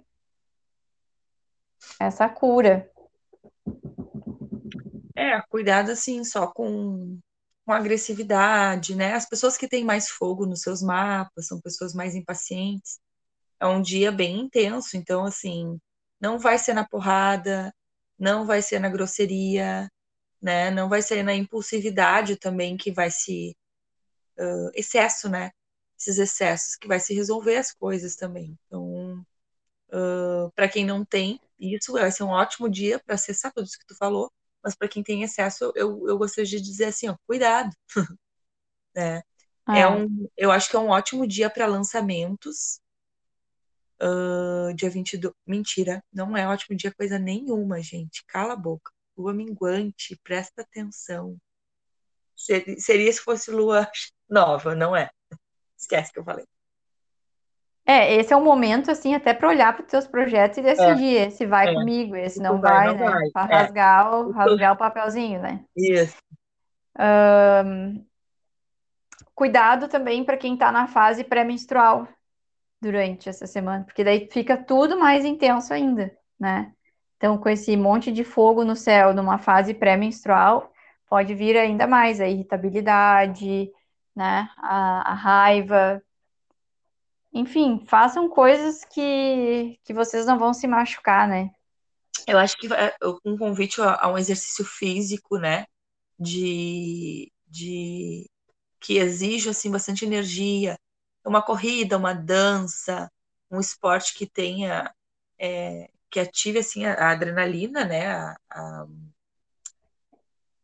essa cura. É, cuidado assim, só com, com agressividade, né? As pessoas que têm mais fogo nos seus mapas são pessoas mais impacientes. É um dia bem intenso, então, assim, não vai ser na porrada, não vai ser na grosseria, né? Não vai ser na impulsividade também que vai se. Uh, excesso, né? Esses excessos que vai se resolver as coisas também. Então, uh, para quem não tem, isso vai ser um ótimo dia para acessar tudo isso que tu falou, mas para quem tem excesso, eu, eu gostaria de dizer assim, ó, cuidado, né? É É, um, eu acho que é um ótimo dia para lançamentos. Uh, dia 22. Mentira, não é ótimo dia coisa nenhuma, gente. Cala a boca. Lua minguante, presta atenção. Ser- Seria se fosse lua nova, não é? Esquece que eu falei. é, esse é o momento, assim, até para olhar para os teus projetos e É, decidir esse vai é. comigo, esse Se não vai, vai, não né? Para É. rasgar o, Se rasgar o papelzinho, né? Isso. Cuidado também para quem está na fase pré-menstrual durante essa semana, porque daí fica tudo mais intenso ainda, né? Então, com esse monte de fogo no céu numa fase pré-menstrual, pode vir ainda mais a irritabilidade, né? A, a raiva. Enfim, façam coisas que, que vocês não vão se machucar, né? Eu acho que é, um convite a, a um exercício físico, né? De, de que exige assim bastante energia, uma corrida, uma dança, um esporte que tenha é, que ative assim a, adrenalina, né? A, a,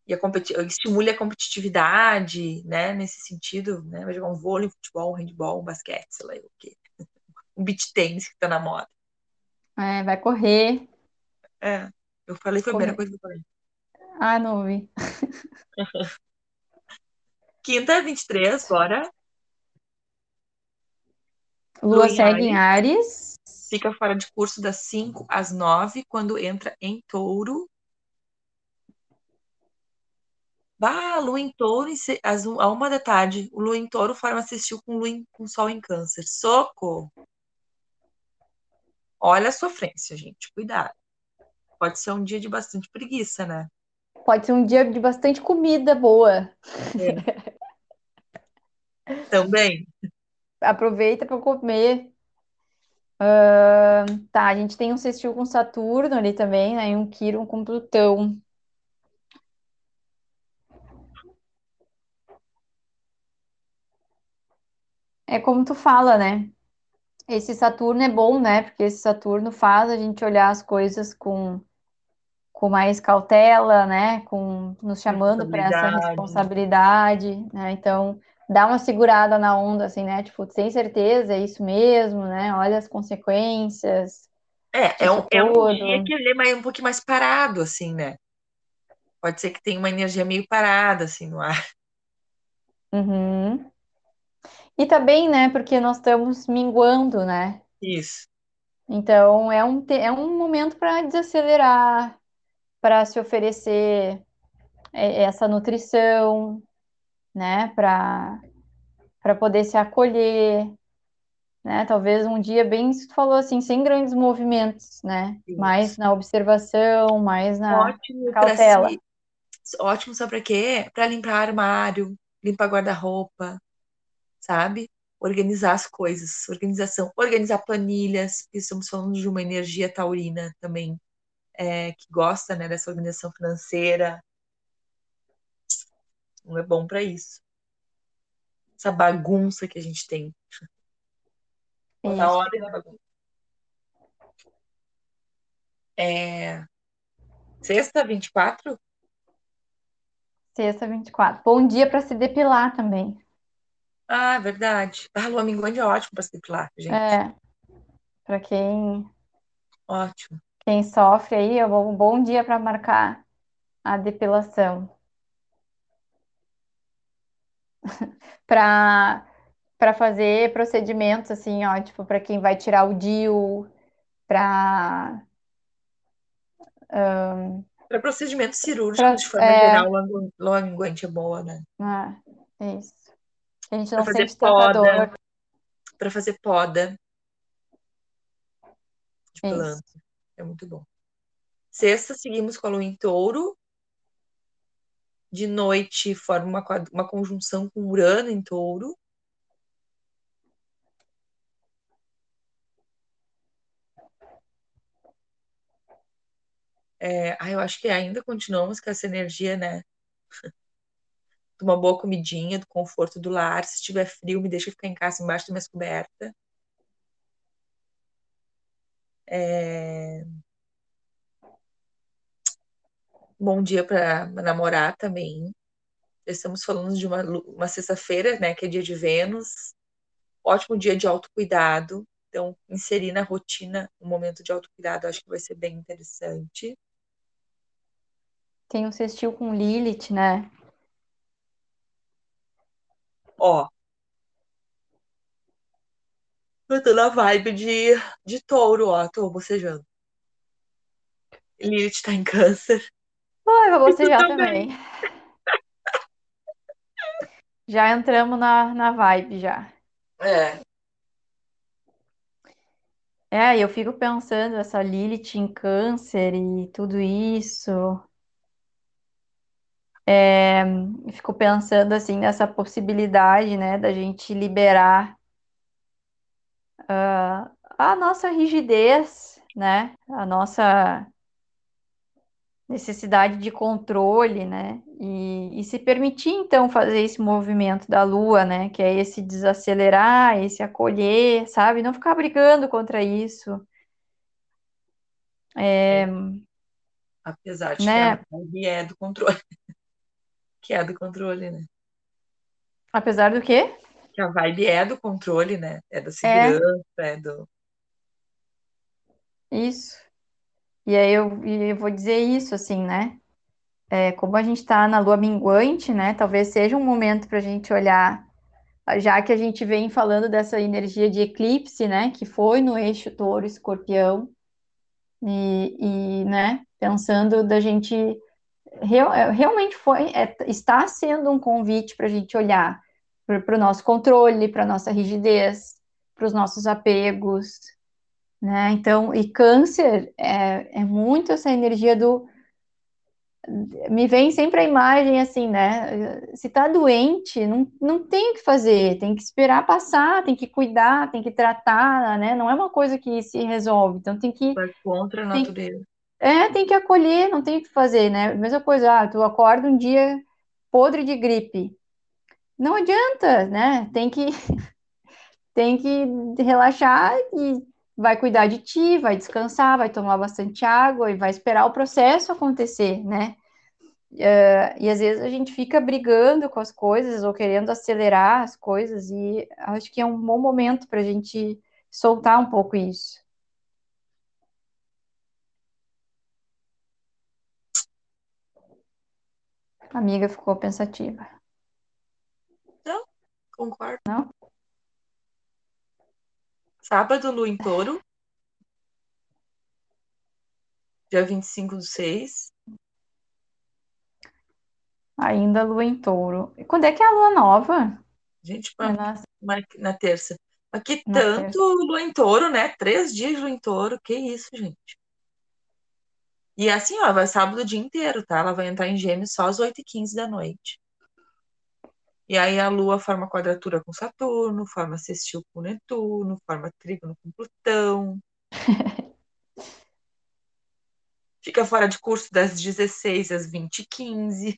e a competi estimule a competitividade, né? Nesse sentido, né? Vai jogar um vôlei, um futebol, um handball, um basquete, sei lá o quê. Um beach tennis que tá na moda. É, vai correr, É, eu falei, foi a primeira coisa que eu falei. Ah, não vi. Quinta, 23, bora. Lua Lua segue em Ares. Fica fora de curso das 5 às 9, quando entra em touro. Bah, Lua em touro, às um- a uma da tarde. O Lua em touro forma assistiu com Lua em, com Sol em câncer. Socorro! Olha a sofrência, gente. Cuidado. Pode ser um dia de bastante preguiça, né? Pode ser um dia de bastante comida boa. É. Também. Aproveita para comer. Ah, tá, a gente tem um sextil com Saturno ali também, né? E um Quirón com Plutão. É como tu fala, né? Esse Saturno é bom, né? Porque esse Saturno faz a gente olhar as coisas com, com mais cautela, né? Com nos chamando para essa responsabilidade, né? Então, dar uma segurada na onda, assim, né? Tipo, sem certeza, é isso mesmo, né? Olha as consequências. É, é um, é um dia que ele é um pouquinho mais parado, assim, né? Pode ser que tenha uma energia meio parada, assim, no ar. Uhum. E também, né, porque nós estamos minguando, né? Isso. Então, é um, é um momento para desacelerar, para se oferecer é, essa nutrição, né, para para poder se acolher, né? Talvez um dia bem, isso tu falou assim, sem grandes movimentos, né? Mais na observação, mais na ótimo cautela. Si. Ótimo, só para quê? Para limpar armário, limpar guarda-roupa, sabe? Organizar as coisas, organização, organizar planilhas, estamos falando de uma energia taurina também, é, que gosta né, dessa organização financeira. Não é bom para isso essa bagunça que a gente tem. Botar ordem na bagunça. É... Sexta, 24? Sexta, 24. Bom dia para se depilar também. Ah, verdade. A lua minguante é ótimo para se depilar, gente. É. Para quem. Ótimo. Quem sofre aí, é um bom dia para marcar a depilação. para para fazer procedimentos assim, ó, tipo, para quem vai tirar o DIU, para um, para procedimentos cirúrgicos, pra, de forma é... geral, a linguante é boa, né? Ah, isso. A gente não pra sente poda, Para fazer poda de planta. É muito bom. Sexta, seguimos com a lua em touro de noite forma uma, uma conjunção com Urano em touro. É, ah, eu acho que ainda continuamos com essa energia, né? de uma boa comidinha, do conforto do lar. Se estiver frio, me deixa ficar em casa embaixo da minha coberta. É... Bom dia para namorar também. Estamos falando de uma, uma sexta-feira, né, que é dia de Vênus. Ótimo dia de autocuidado. Então, inserir na rotina um momento de autocuidado, acho que vai ser bem interessante. Tem um sextil com Lilith, né? Ó. Eu tô na vibe de, de touro, ó. Tô bocejando. Lilith tá em câncer. Ai, vou bocejar também. também. Já entramos na, na vibe já. É. É, eu fico pensando, essa Lilith em câncer e tudo isso. É, fico pensando assim nessa possibilidade, né, da gente liberar uh, a nossa rigidez, né, a nossa necessidade de controle, né? E, e, se permitir, então, fazer esse movimento da Lua, né? Que é esse desacelerar, esse acolher, sabe? Não ficar brigando contra isso. É, Apesar de né? que é do controle. que é do controle, né? Apesar do quê? Que a vibe é do controle, né? É da segurança, é, é do. Isso. E aí eu, eu vou dizer isso, assim, né? É, como a gente está na lua minguante, né? Talvez seja um momento para a gente olhar, já que a gente vem falando dessa energia de eclipse, né? Que foi no eixo touro-escorpião, e, e, né? Pensando da gente. É, realmente foi, é, está sendo um convite para a gente olhar para o nosso controle, para a nossa rigidez, para os nossos apegos, né? Então, e câncer é, é muito essa energia do. Me vem sempre a imagem assim, né? Se tá doente, não, não tem o que fazer, tem que esperar passar, tem que cuidar, tem que tratar, né? Não é uma coisa que se resolve, então tem que. Vai contra a natureza. é, tem que acolher, não tem o que fazer, né? Mesma coisa, ah, tu acorda um dia podre de gripe. Não adianta, né? Tem que tem que relaxar e vai cuidar de ti, vai descansar, vai tomar bastante água e vai esperar o processo acontecer, né? Uh, e às vezes a gente fica brigando com as coisas ou querendo acelerar as coisas, e acho que é um bom momento para a gente soltar um pouco isso. A amiga ficou pensativa. Não, concordo. Não? Sábado, Lua em Touro. Dia 25 do 6. Ainda Lua em Touro. E quando é que é a Lua Nova? Gente, É na, na, terça. Mas que na tanto terça. Lua em Touro, né? Três dias Lua em Touro. Que isso, gente. E assim, ó, vai sábado o dia inteiro, tá? Ela vai entrar em Gêmeos só às 8h15 da noite. E aí a Lua forma quadratura com Saturno, forma sextil com Netuno, forma trígono com Plutão. Fica fora de curso das 16 às 20h15.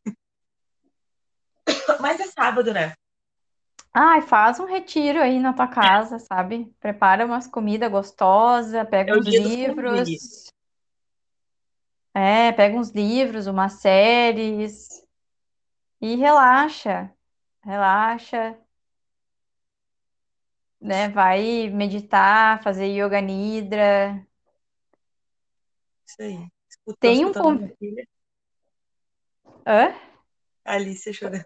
Mas é sábado, né? Ai, faz um retiro aí na tua casa, sabe? Prepara umas comidas gostosas, pega É uns livros. É, pega uns livros, umas séries e relaxa. Relaxa, né? Vai meditar, fazer yoga nidra. Isso aí. Escutou, Tem um escutando a conv... minha filha, Hã? Alice chorando.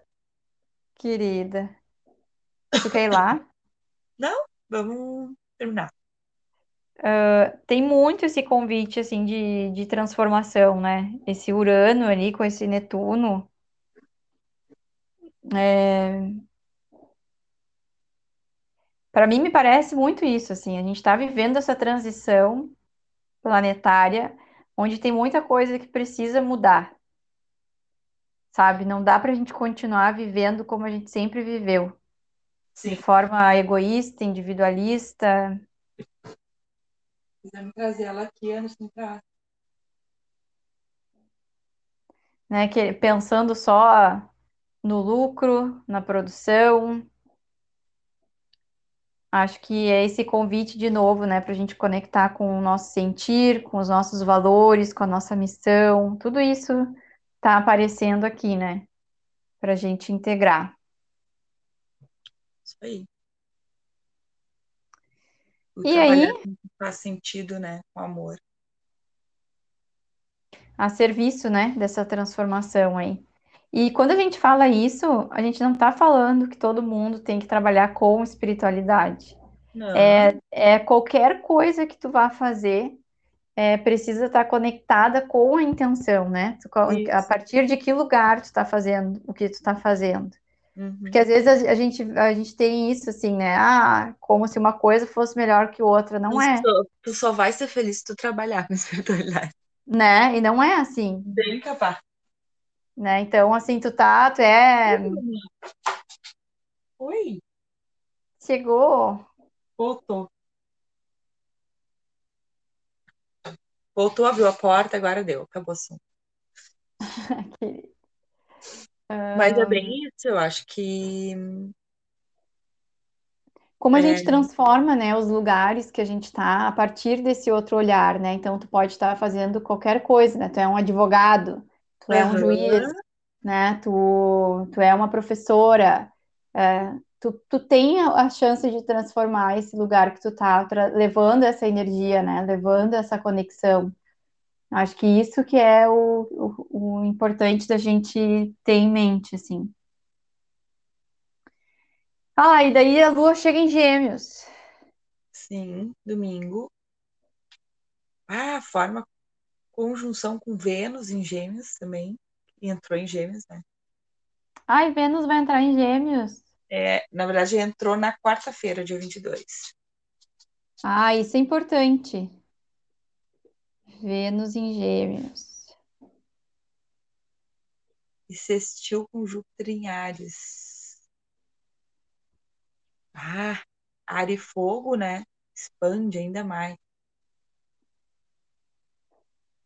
Querida, tu quer ir lá? Não, vamos terminar. Tem muito esse convite, assim, de, de transformação, né? Esse Urano ali com esse Netuno. É... Para mim, me parece muito isso, assim. A gente está vivendo essa transição planetária, onde tem muita coisa que precisa mudar, sabe? Não dá para a gente continuar vivendo como a gente sempre viveu, de Sim, forma egoísta, individualista, quisemos trazer ela aqui anos pra... né? Que, pensando só no lucro, na produção. Acho que é esse convite de novo, né, para a gente conectar com o nosso sentir, com os nossos valores, com a nossa missão. Tudo isso está aparecendo aqui, né, para a gente integrar. Isso aí. O E aí, que faz sentido, né? Com amor. a serviço, né, dessa transformação aí. E quando a gente fala isso, a gente não está falando que todo mundo tem que trabalhar com espiritualidade. Não, É, é qualquer coisa que tu vá fazer, é, precisa estar conectada com a intenção, né? Tu A partir de que lugar tu está fazendo o que tu está fazendo. Uhum. Porque às vezes a, a gente, a gente tem isso assim, né? Ah, como se uma coisa fosse melhor que outra. Não Tu é, só, tu só vai ser feliz se tu trabalhar com espiritualidade. né? E não é assim, Bem capaz. Né? Então, assim, tu tá, tu é... Oi, Chegou... voltou. Voltou, abriu a porta, agora deu, acabou aqui. Mas é bem isso, eu acho que Como a é, gente transforma, né, os lugares que a gente está a partir desse outro olhar, né? Então, tu pode estar fazendo qualquer coisa, né? Tu é um advogado, tu é um juiz, né? Tu, tu é uma professora, é, tu, tu tem a, a chance de transformar esse lugar que tu tá, levando essa energia, né? Levando essa conexão. Acho que isso que é o, o, o importante da gente ter em mente, assim. Ah, e daí a lua chega em Gêmeos. sim, domingo. Ah, forma conjunção com Vênus em Gêmeos também. Entrou em Gêmeos, né? Ai, Vênus vai entrar em Gêmeos. É, na verdade, entrou na quarta-feira, dia 22. Ah, isso é importante. Vênus em Gêmeos. E sextil com Júpiter em Áries. Ah, ar e fogo, né? Expande ainda mais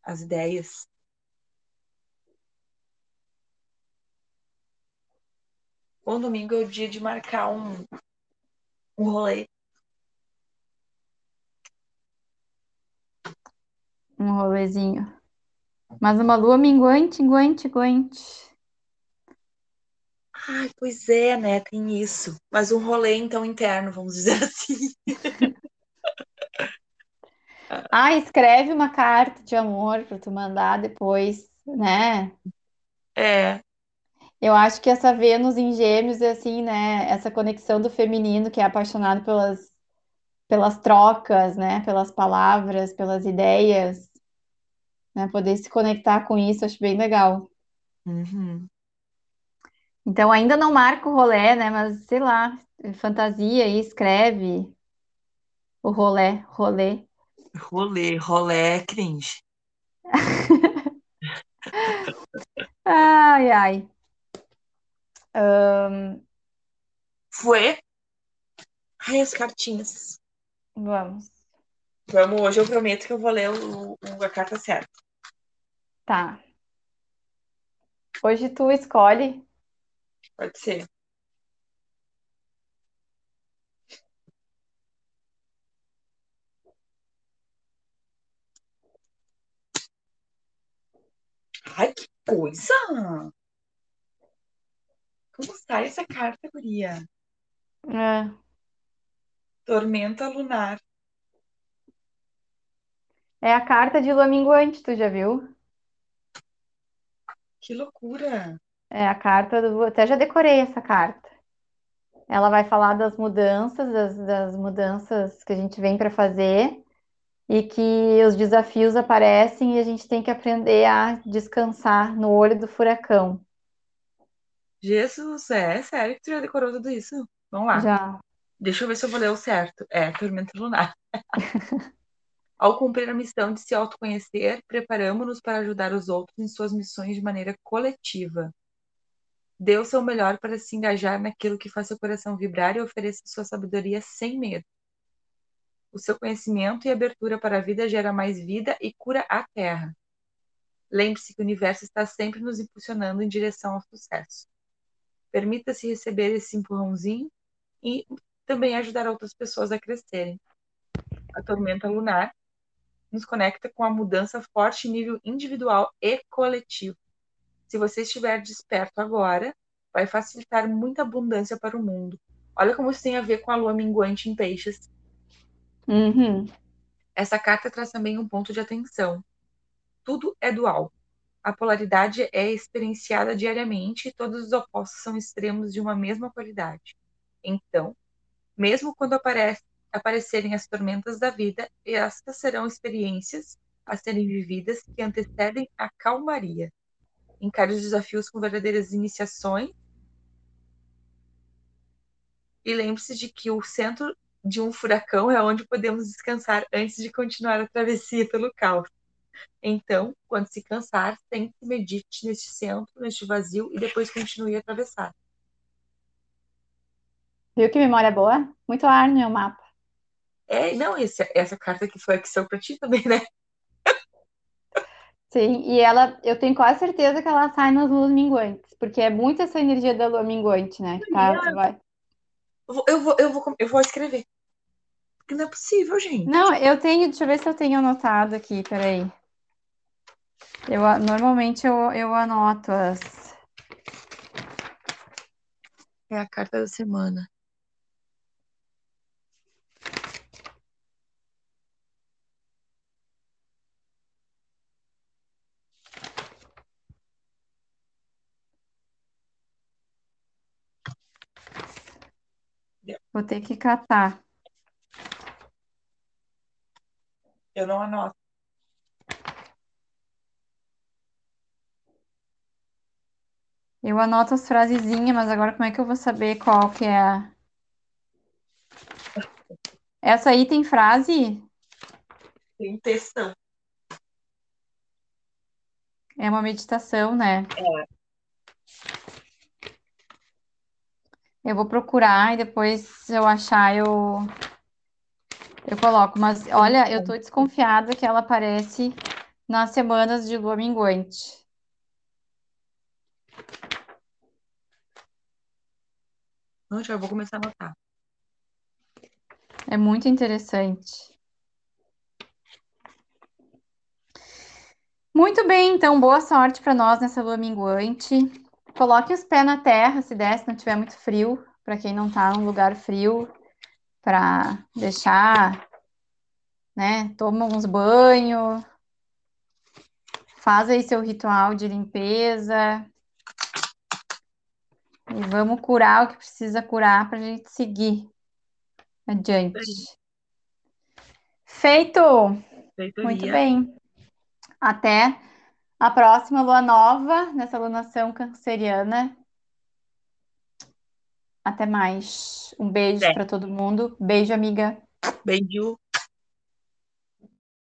as ideias. Bom, domingo é o dia de marcar um, um rolê. Um rolezinho. Mas uma lua minguante, minguante, minguante. Ai, pois é, né? Tem isso. Mas um rolê, então, interno, vamos dizer assim. Ah, escreve uma carta de amor para tu mandar depois, né? É, Eu acho que essa Vênus em Gêmeos é assim, né? Essa conexão do feminino que é apaixonado pelas, pelas trocas, né? Pelas palavras, pelas ideias, né? Poder se conectar com isso, acho bem legal. uhum. Então ainda não marca o rolê, né? Mas sei lá, fantasia aí, escreve o rolê, rolê. Rolê, rolê é cringe. Ai, ai. Foi? Ai, as cartinhas. Vamos. Vamos, hoje eu prometo que eu vou ler o, o- a carta certa. Tá. Hoje tu escolhe. Pode ser. Ai, que coisa! Como sai essa carta, guria? É, Tormenta lunar. é a carta de lua minguante, tu já viu? Que loucura! É a carta do. Até já decorei essa carta. Ela vai falar das mudanças, das, das mudanças que a gente vem para fazer e que os desafios aparecem e a gente tem que aprender a descansar no olho do furacão. Jesus, é sério que tu já decorou tudo isso? Vamos lá. Já. Deixa eu ver se eu vou ler o certo. É, tormenta lunar. Ao cumprir a missão de se autoconhecer, preparamos-nos para ajudar os outros em suas missões de maneira coletiva. Dê o seu melhor para se engajar naquilo que faz seu coração vibrar e ofereça sua sabedoria sem medo. O seu conhecimento e abertura para a vida gera mais vida e cura a Terra. Lembre-se que o universo está sempre nos impulsionando em direção ao sucesso. Permita-se receber esse empurrãozinho e também ajudar outras pessoas a crescerem. A tormenta lunar nos conecta com a mudança forte em nível individual e coletivo. Se você estiver desperto agora, vai facilitar muita abundância para o mundo. Olha como isso tem a ver com a lua minguante em peixes. Uhum. Essa carta traz também um ponto de atenção. Tudo é dual. A polaridade é experienciada diariamente e todos os opostos são extremos de uma mesma qualidade. Então, mesmo quando aparece, aparecerem as tormentas da vida, estas serão experiências a serem vividas que antecedem a calmaria. Encare os desafios com verdadeiras iniciações e lembre-se de que o centro de um furacão é onde podemos descansar antes de continuar a travessia pelo caos. Então, quando se cansar, sente-se medite neste centro, neste vazio e depois continue a atravessar. Viu que memória boa? Muito ar no meu mapa. É, não, esse, essa carta que foi a que saiu pra ti também, né? Sim, e ela, eu tenho quase certeza que ela sai nas luas minguantes, porque é muito essa energia da lua minguante, né? Tá, vai. Eu vou, eu vou, eu vou, eu vou escrever. Porque não é possível, gente. Não, eu tenho, deixa eu ver se eu tenho anotado aqui, peraí. Eu, normalmente eu, eu anoto as. É a carta da semana. Vou ter que catar. Eu não anoto. Eu anoto as frasezinhas, mas agora como é que eu vou saber qual que é a... Essa aí tem frase? Tem textão. É uma meditação, né? É. Eu vou procurar e depois, se eu achar, eu, eu coloco. Mas olha, eu tô desconfiada que ela aparece nas semanas de lua minguante. Não, já vou começar a anotar. É muito interessante. Muito bem, então boa sorte para nós nessa lua minguante. Coloque os pés na terra, se der, se não tiver muito frio, para quem não está num lugar frio, para deixar, né? Toma uns banhos, faz aí seu ritual de limpeza. E vamos curar o que precisa curar para a gente seguir adiante. Feito! Feito Muito bem. Até a próxima lua nova, nessa lunação canceriana. Até mais. Um beijo Até. para todo mundo. Beijo, amiga. Beijo.